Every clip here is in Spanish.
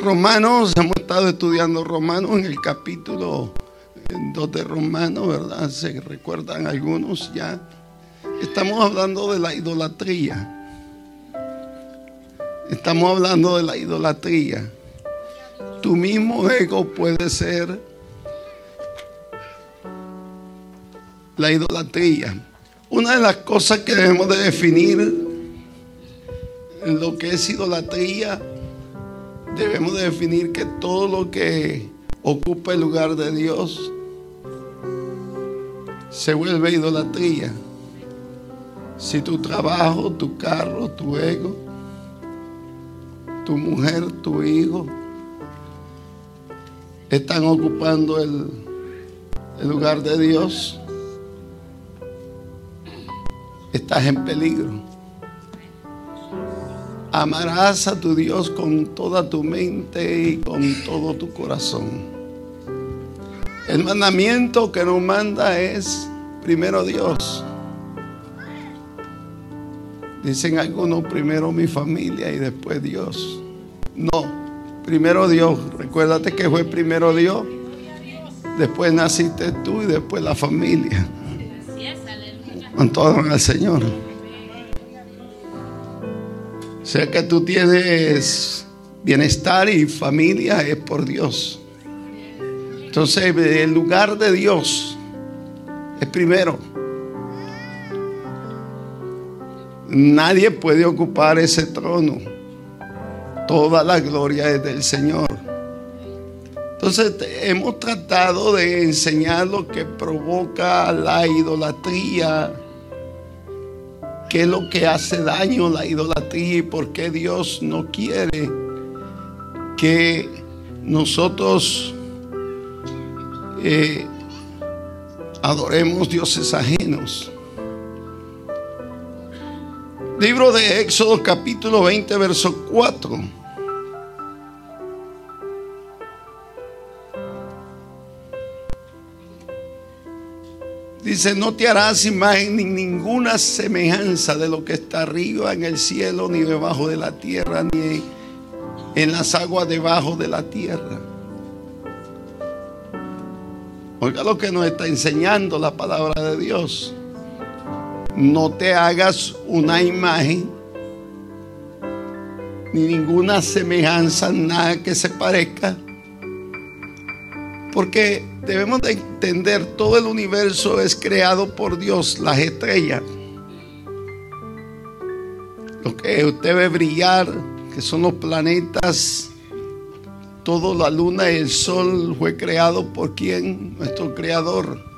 Romanos, hemos estado estudiando Romanos en el capítulo 2 de Romanos, ¿verdad? Se recuerdan algunos ya. Estamos hablando de la idolatría. Estamos hablando de la idolatría. Tu mismo ego puede ser la idolatría. Una de las cosas que debemos de definir en lo que es idolatría, debemos de definir que todo lo que ocupa el lugar de Dios se vuelve idolatría. Si tu trabajo, tu carro, tu ego, tu mujer, tu hijo, están ocupando el lugar de Dios, estás en peligro. Amarás a tu Dios con toda tu mente y con todo tu corazón. El mandamiento que nos manda es primero Dios. Dicen algunos primero mi familia y después Dios. No, primero Dios. Recuérdate que fue primero Dios. Después naciste tú y después la familia. Con todo al Señor. O sea que tú tienes bienestar y familia es por Dios. Entonces el lugar de Dios es primero. Nadie puede ocupar ese trono. Toda la gloria es del Señor. Entonces hemos tratado de enseñar lo que provoca la idolatría, qué es lo que hace daño la idolatría y por qué Dios no quiere que nosotros eh, adoremos dioses ajenos. Libro de Éxodo capítulo 20, verso 4. Dice, no te harás imagen ni ninguna semejanza de lo que está arriba en el cielo, ni debajo de la tierra, ni en las aguas debajo de la tierra. Oiga lo que nos está enseñando la palabra de Dios. No te hagas una imagen, ni ninguna semejanza, nada que se parezca. Porque debemos de entender, todo el universo es creado por Dios, las estrellas. Lo que usted ve brillar, que son los planetas, toda la luna y el sol fue creado por quien? Nuestro creador.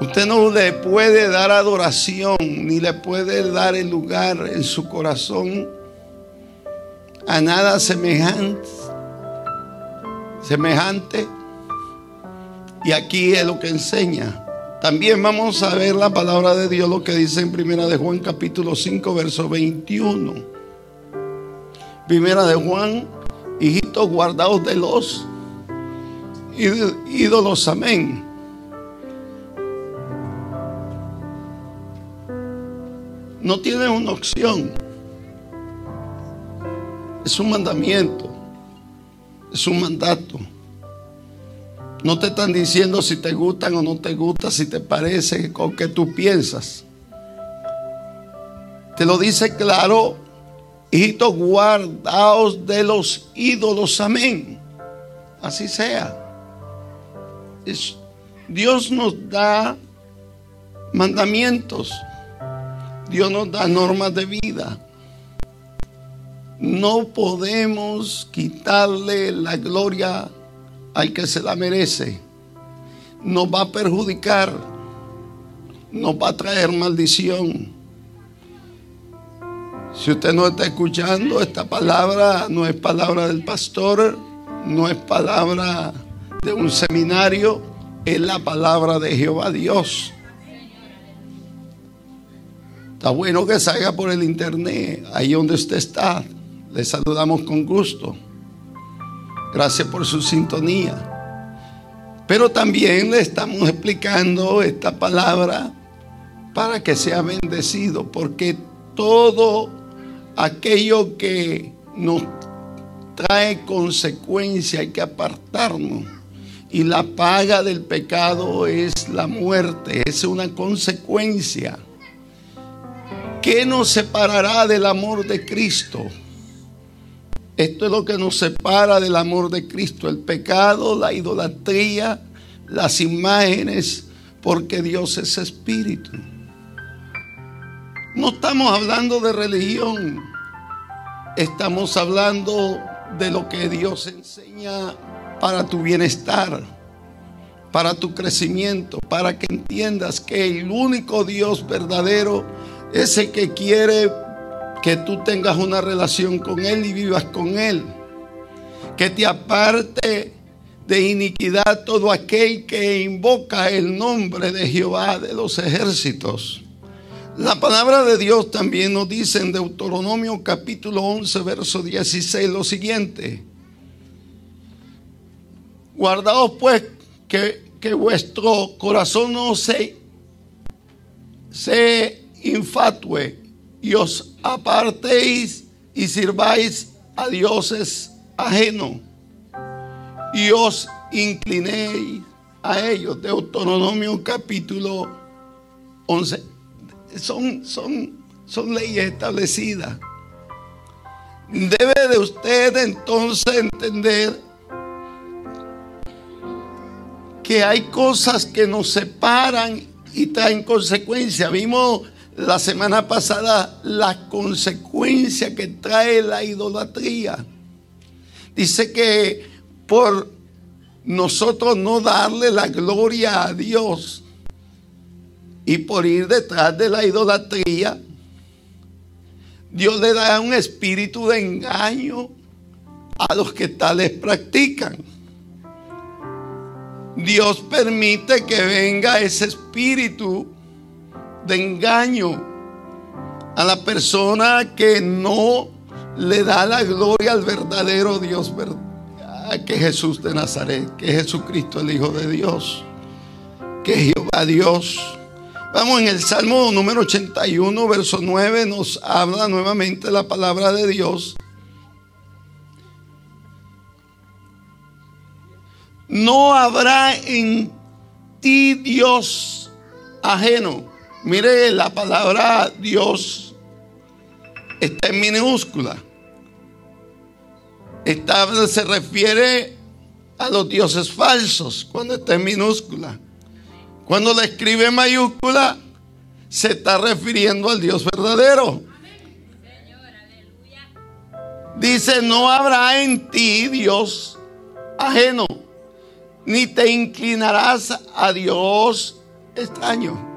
Usted no le puede dar adoración, ni le puede dar el lugar en su corazón a nada semejante. Semejante. Y aquí es lo que enseña. También vamos a ver la palabra de Dios, lo que dice en Primera de Juan capítulo 5, verso 21. Primera de Juan, hijitos guardados de los ídolos, amén. No tiene una opción. Es un mandamiento. Es un mandato. No te están diciendo si te gustan o no te gustan, si te parece con que tú piensas. Te lo dice claro, hijitos guardaos de los ídolos, amén. Así sea. Dios nos da mandamientos. Dios nos da normas de vida. No podemos quitarle la gloria al que se la merece. Nos va a perjudicar. Nos va a traer maldición. Si usted no está escuchando, esta palabra no es palabra del pastor, no es palabra de un seminario, es la palabra de Jehová Dios. Está bueno que salga por el internet, ahí donde usted está. Le saludamos con gusto. Gracias por su sintonía. Pero también le estamos explicando esta palabra para que sea bendecido, porque todo aquello que nos trae consecuencia, hay que apartarnos. Y la paga del pecado es la muerte, es una consecuencia. ¿Qué nos separará del amor de Cristo? Esto es lo que nos separa del amor de Cristo, el pecado, la idolatría, las imágenes, porque Dios es espíritu. No estamos hablando de religión, estamos hablando de lo que Dios enseña para tu bienestar, para tu crecimiento, para que entiendas que el único Dios verdadero es el que quiere que tú tengas una relación con Él y vivas con Él. Que te aparte de iniquidad todo aquel que invoca el nombre de Jehová de los ejércitos. La palabra de Dios también nos dice en Deuteronomio capítulo 11, verso 16 lo siguiente. Guardaos pues que, vuestro corazón no se, se infatue y os apartéis y sirváis a dioses ajenos y os inclinéis a ellos. Deuteronomio capítulo 11. Son, son, son leyes establecidas. Debe de usted entonces entender que hay cosas que nos separan y traen consecuencias. Vimos la semana pasada la consecuencia que trae la idolatría. Dice que por nosotros no darle la gloria a Dios y por ir detrás de la idolatría, Dios le da un espíritu de engaño a los que tales practican. Dios permite que venga ese espíritu de engaño a la persona que no le da la gloria al verdadero Dios, que Jesús de Nazaret, que Jesucristo el Hijo de Dios, que Jehová Dios. Vamos en el Salmo número 81, verso 9, nos habla nuevamente la palabra de Dios. No habrá en ti Dios ajeno. Mire, la palabra Dios está en minúscula. Esta se refiere a los dioses falsos cuando está en minúscula. Cuando la escribe en mayúscula, se está refiriendo al Dios verdadero. Dice, no habrá en ti Dios ajeno ni te inclinarás a Dios extraño.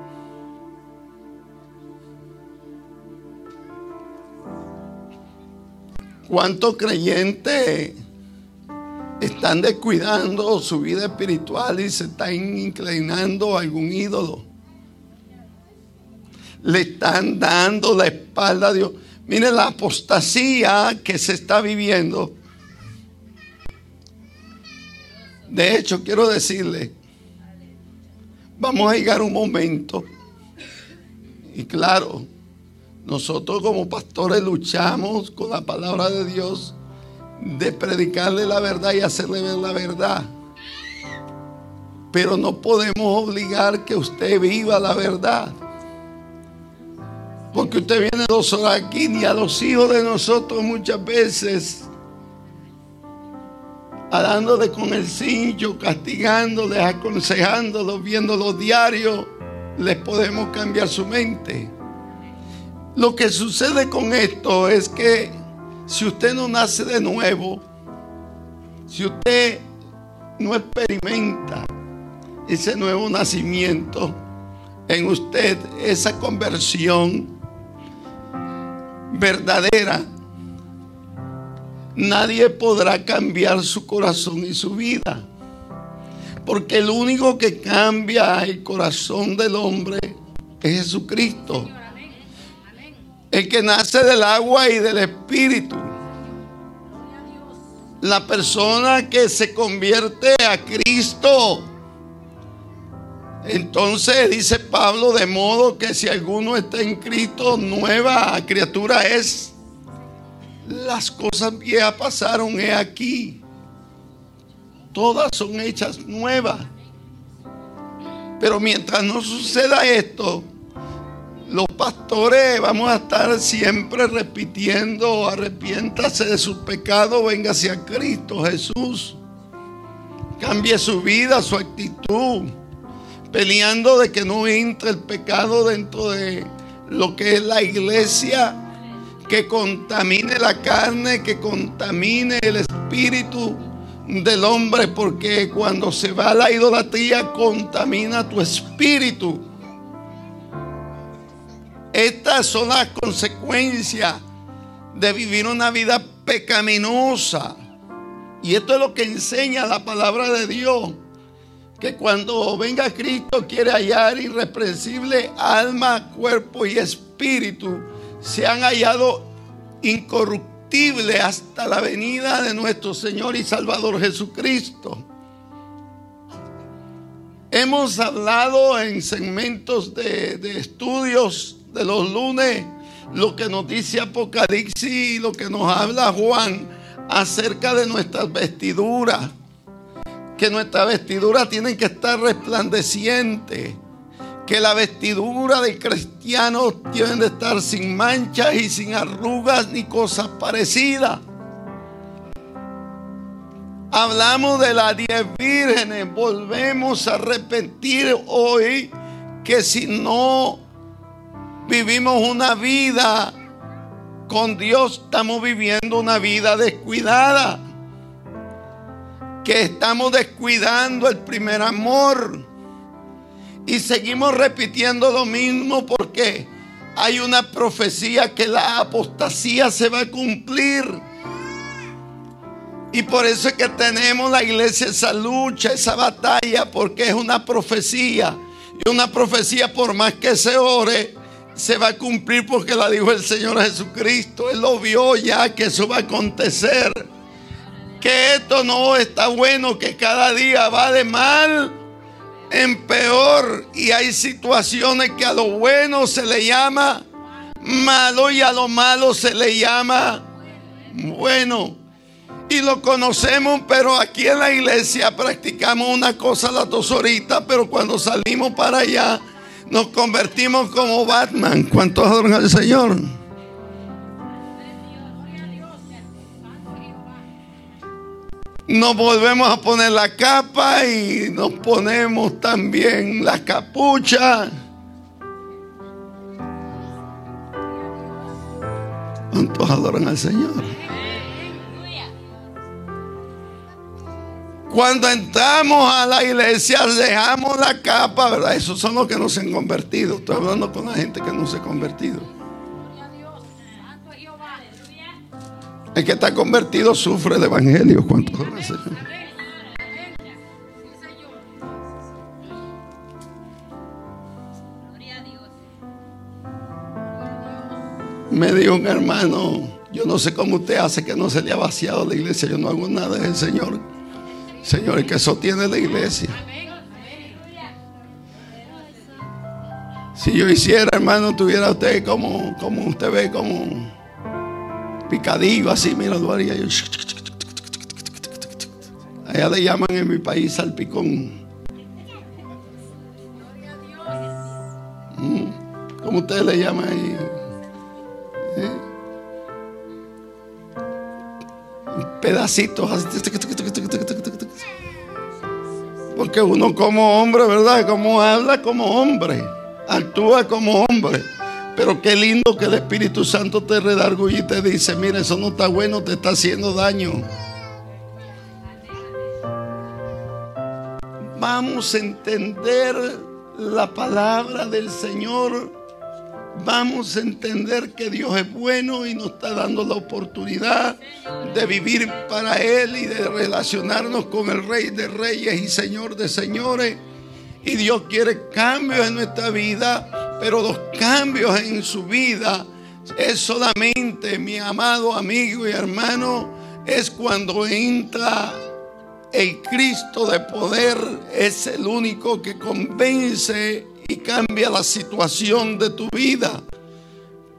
¿Cuántos creyentes están descuidando su vida espiritual y se están inclinando a algún ídolo? Le están dando la espalda a Dios. Mire la apostasía que se está viviendo De hecho, quiero decirle, vamos a llegar un momento, y claro, nosotros como pastores luchamos con la palabra de Dios de predicarle la verdad y hacerle ver la verdad. Pero no podemos obligar que usted viva la verdad. Porque usted viene dos horas aquí y a los hijos de nosotros muchas veces dándole con el cincho, castigándoles, aconsejándolos, viendo los diarios, les podemos cambiar su mente. Lo que sucede con esto es que si usted no nace de nuevo, si usted no experimenta ese nuevo nacimiento en usted, esa conversión verdadera, nadie podrá cambiar su corazón y su vida. Porque el único que cambia el corazón del hombre es Jesucristo. El que nace del agua y del espíritu. La persona que se convierte a Cristo. Entonces dice Pablo, de modo que si alguno está en Cristo, nueva criatura es. las cosas viejas pasaron, he aquí. Todas son hechas nuevas. Pero mientras no suceda esto, los pastores vamos a estar siempre repitiendo, arrepiéntase de sus pecados, venga hacia Cristo Jesús. Cambie su vida, su actitud, peleando de que no entre el pecado dentro de lo que es la iglesia, que contamine la carne, que contamine el espíritu del hombre, porque cuando se va la idolatría contamina tu espíritu. Estas son las consecuencias de vivir una vida pecaminosa. Y esto es lo que enseña la palabra de Dios. Que cuando venga Cristo quiere hallar irreprensible alma, cuerpo y espíritu. Se han hallado incorruptibles hasta la venida de nuestro Señor y Salvador Jesucristo. Hemos hablado en segmentos de, de estudios de los lunes, lo que nos dice Apocalipsis y lo que nos habla Juan acerca de nuestras vestiduras. Que nuestras vestiduras tienen que estar resplandecientes. Que la vestidura de cristianos tienen de estar sin manchas y sin arrugas ni cosas parecidas. Hablamos de las diez vírgenes. Volvemos a repetir hoy que si no vivimos una vida con Dios, estamos viviendo una vida descuidada. Que estamos descuidando el primer amor. Y seguimos repitiendo lo mismo porque hay una profecía que la apostasía se va a cumplir. Y por eso es que tenemos la iglesia esa lucha, esa batalla, porque es una profecía. Y una profecía por más que se ore, se va a cumplir porque la dijo el Señor Jesucristo. Él lo vio ya que eso va a acontecer. Que esto no está bueno, que cada día va de mal en peor. Y hay situaciones que a lo bueno se le llama malo y a lo malo se le llama bueno. Y lo conocemos, pero aquí en la iglesia practicamos una cosa las dos horitas, pero cuando salimos para allá nos convertimos como Batman. ¿Cuántos adoran al Señor? Nos volvemos a poner la capa y nos ponemos también la capucha. ¿Cuántos adoran al Señor? Cuando entramos a la iglesia, dejamos la capa, ¿verdad? Esos son los que no se han convertido. Estoy hablando con la gente que no se ha convertido. El que está convertido sufre el evangelio. ¿Cuántos Me dijo un hermano, yo no sé cómo usted hace que no se le ha vaciado la iglesia. Yo no hago nada, es Señor. Señor, el que sostiene la iglesia. Si yo hiciera, hermano, tuviera usted como, como usted ve, como picadillo, así, mira, lo haría yo. Allá le llaman en mi país salpicón. Mm, ¿Cómo ustedes le llaman ahí? ¿Eh? Pedacitos así. Porque uno como hombre, ¿verdad? Como habla como hombre, actúa como hombre. Pero qué lindo que el Espíritu Santo te redarguye y te dice, mira, eso no está bueno, te está haciendo daño. Vamos a entender la palabra del Señor vamos a entender que Dios es bueno y nos está dando la oportunidad de vivir para Él y de relacionarnos con el Rey de Reyes y Señor de Señores. Y Dios quiere cambios en nuestra vida, pero los cambios en su vida es solamente, mi amado amigo y hermano, es cuando entra el Cristo de poder, es el único que convence cambia la situación de tu vida.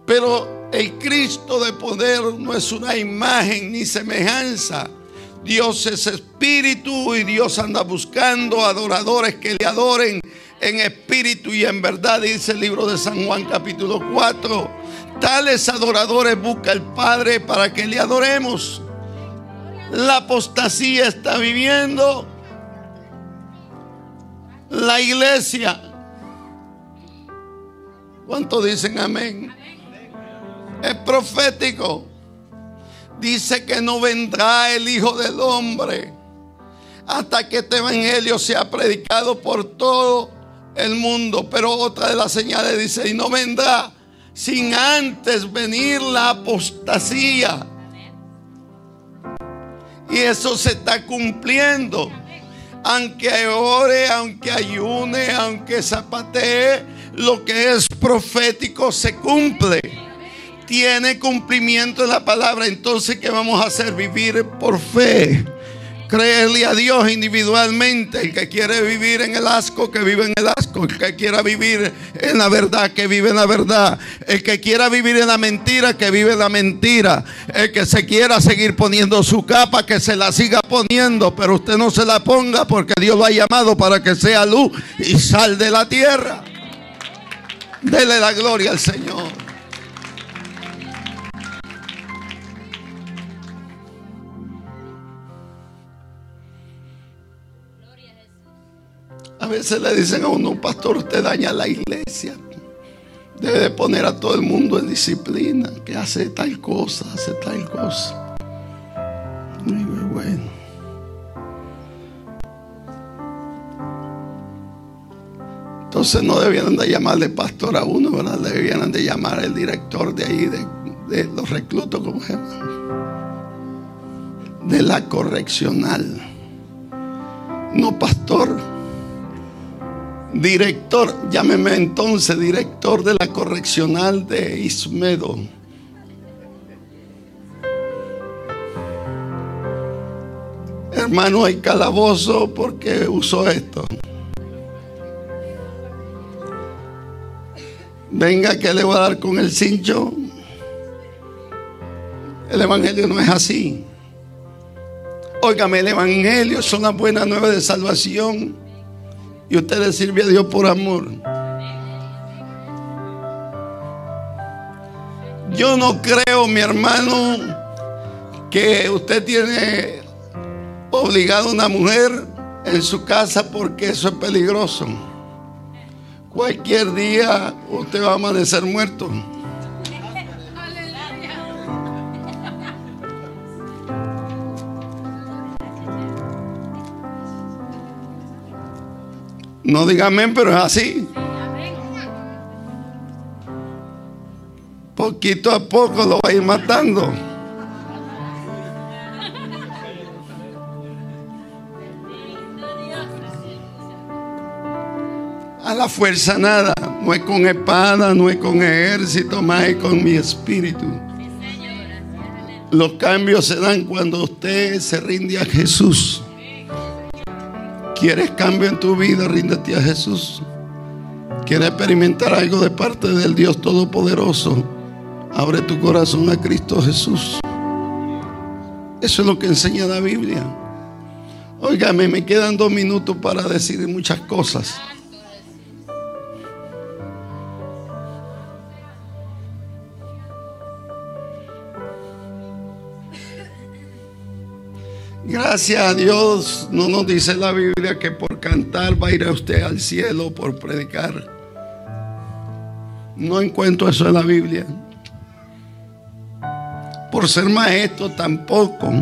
Pero El Cristo de poder no es una imagen ni semejanza. Dios es espíritu y Dios anda buscando adoradores que le adoren en espíritu y en verdad, dice el libro de San Juan capítulo 4. Tales adoradores busca el Padre para que le adoremos. La apostasía está viviendo la iglesia. ¿Cuánto dicen amén? Es profético. Dice que no vendrá el Hijo del Hombre hasta que este evangelio sea predicado por todo el mundo. Pero otra de las señales dice, y no vendrá sin antes venir la apostasía. Y eso se está cumpliendo. Aunque ore, aunque ayune, aunque zapatee, lo que es profético se cumple. Tiene cumplimiento en la palabra. Entonces, ¿qué vamos a hacer? Vivir por fe. Creerle a Dios individualmente. El que quiere vivir en el asco, que vive en el asco. El que quiera vivir en la verdad, que vive en la verdad. El que quiera vivir en la mentira, que vive en la mentira. El que se quiera seguir poniendo su capa, que se la siga poniendo. Pero usted no se la ponga porque Dios lo ha llamado para que sea luz y sal de la tierra. Dele la gloria al Señor. A veces le dicen a uno, pastor, usted daña la iglesia. Debe poner a todo el mundo en disciplina, que hace tal cosa, hace tal cosa. Muy bueno. Entonces no debieran de llamarle pastor a uno, ¿verdad? Debieran de llamar al director de ahí, de, los reclutos, como se llama? De la correccional. No pastor director, llámeme entonces director de la correccional de Ismedo. Hermano, hay calabozo porque usó esto. Venga que le voy a dar con el cincho. El evangelio no es así. Óigame, el evangelio son las buenas nuevas de salvación y usted le sirve a Dios por amor. Yo no creo, mi hermano, que usted tiene obligado a una mujer en su casa porque eso es peligroso. Cualquier día usted va a amanecer muerto. No diga amén, pero es así. Poquito a poco lo va a ir matando. La fuerza nada. No es con espada, no es con ejército, más es con mi espíritu. Los cambios se dan cuando usted se rinde a Jesús. ¿Quieres cambio en tu vida? Ríndete a Jesús. ¿Quieres experimentar algo de parte del Dios Todopoderoso? Abre tu corazón a Cristo Jesús. Eso es lo que enseña la Biblia. Óigame, me quedan dos minutos para decir muchas cosas. Gracias a Dios no nos dice la Biblia que por cantar va a ir a usted al cielo, por predicar. No encuentro eso en la Biblia. Por ser maestro tampoco.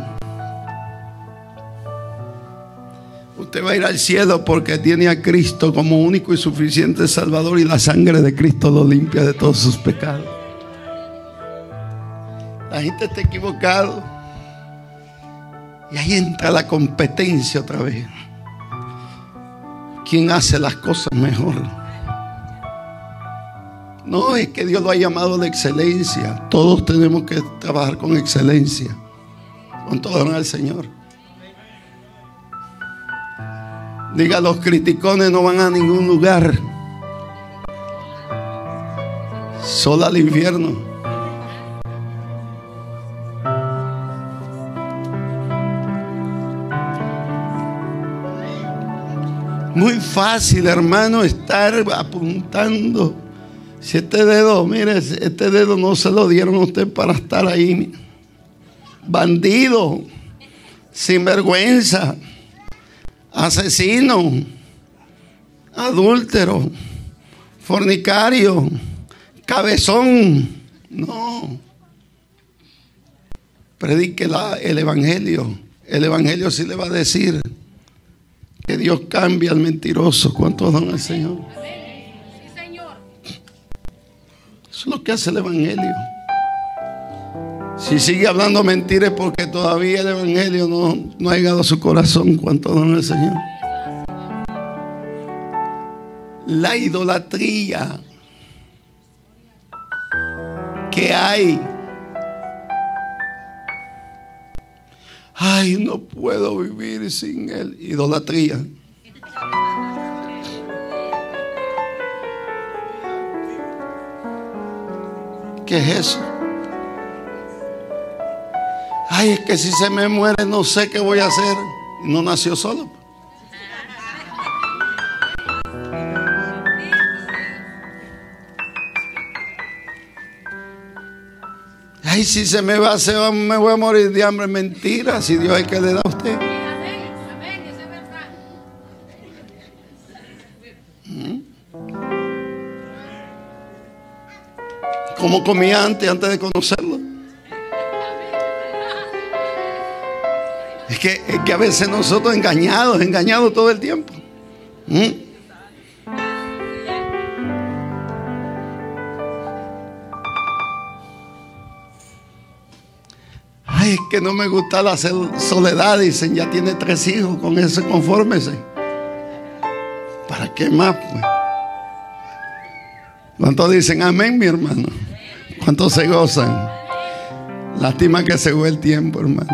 Usted va a ir al cielo porque tiene a Cristo como único y suficiente Salvador y la sangre de Cristo lo limpia de todos sus pecados. La gente está equivocada. Y ahí entra la competencia otra vez. ¿Quién hace las cosas mejor? No, es que Dios lo ha llamado de excelencia. Todos tenemos que trabajar con excelencia. Con todo al Señor. Diga, los criticones no van a ningún lugar. Solo al infierno. Fácil, hermano, estar apuntando. Si este dedo, mire, este dedo no se lo dieron a usted para estar ahí. Bandido, sinvergüenza, asesino, adúltero, fornicario, cabezón. No. Predique el Evangelio. El Evangelio sí le va a decir que Dios cambia al mentiroso. ¿Cuántos dan al Señor? Eso es lo que hace el Evangelio. Si sigue hablando mentiras porque todavía el Evangelio no, no ha llegado a su corazón. ¿Cuántos dan al Señor? La idolatría que hay Ay, no puedo vivir sin él. Idolatría. ¿Qué es eso? Ay, es que si se me muere no sé qué voy a hacer. no nació solo. Ay, si se me va, se va, me voy a morir de hambre. Mentira, si Dios es que le da a usted. ¿Mm? ¿Cómo comía antes, antes de conocerlo? Es que, es que a veces nosotros engañados, engañados todo el tiempo. ¿Mm? Es que no me gusta la soledad. Dicen, ya tiene tres hijos, con eso confórmese. ¿Para qué más? Pues? ¿Cuántos dicen amén, mi hermano? ¿Cuántos se gozan? Lástima que se fue el tiempo, hermano.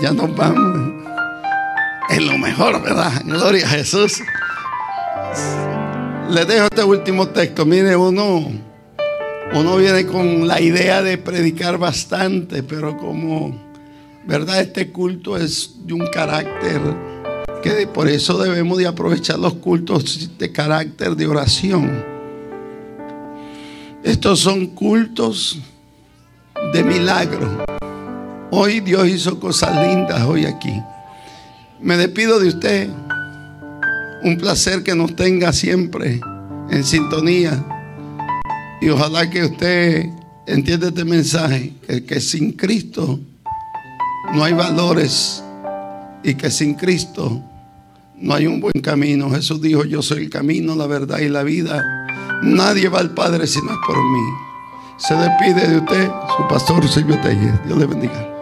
Ya nos vamos. Es lo mejor, ¿verdad? Gloria a Jesús. Les dejo este último texto. Mire, uno uno viene con la idea de predicar bastante, pero como, ¿verdad? Este culto es de un carácter que por eso debemos de aprovechar los cultos de carácter de oración. Estos son cultos de milagro. Hoy Dios hizo cosas lindas hoy aquí. Me despido de usted. Un placer que nos tenga siempre en sintonía. Y ojalá que usted entienda este mensaje, que sin Cristo no hay valores y que sin Cristo no hay un buen camino. Jesús dijo, yo soy el camino, la verdad y la vida. Nadie va al Padre si no es por mí. Se despide de usted, su pastor Silvio Telles. Dios le bendiga.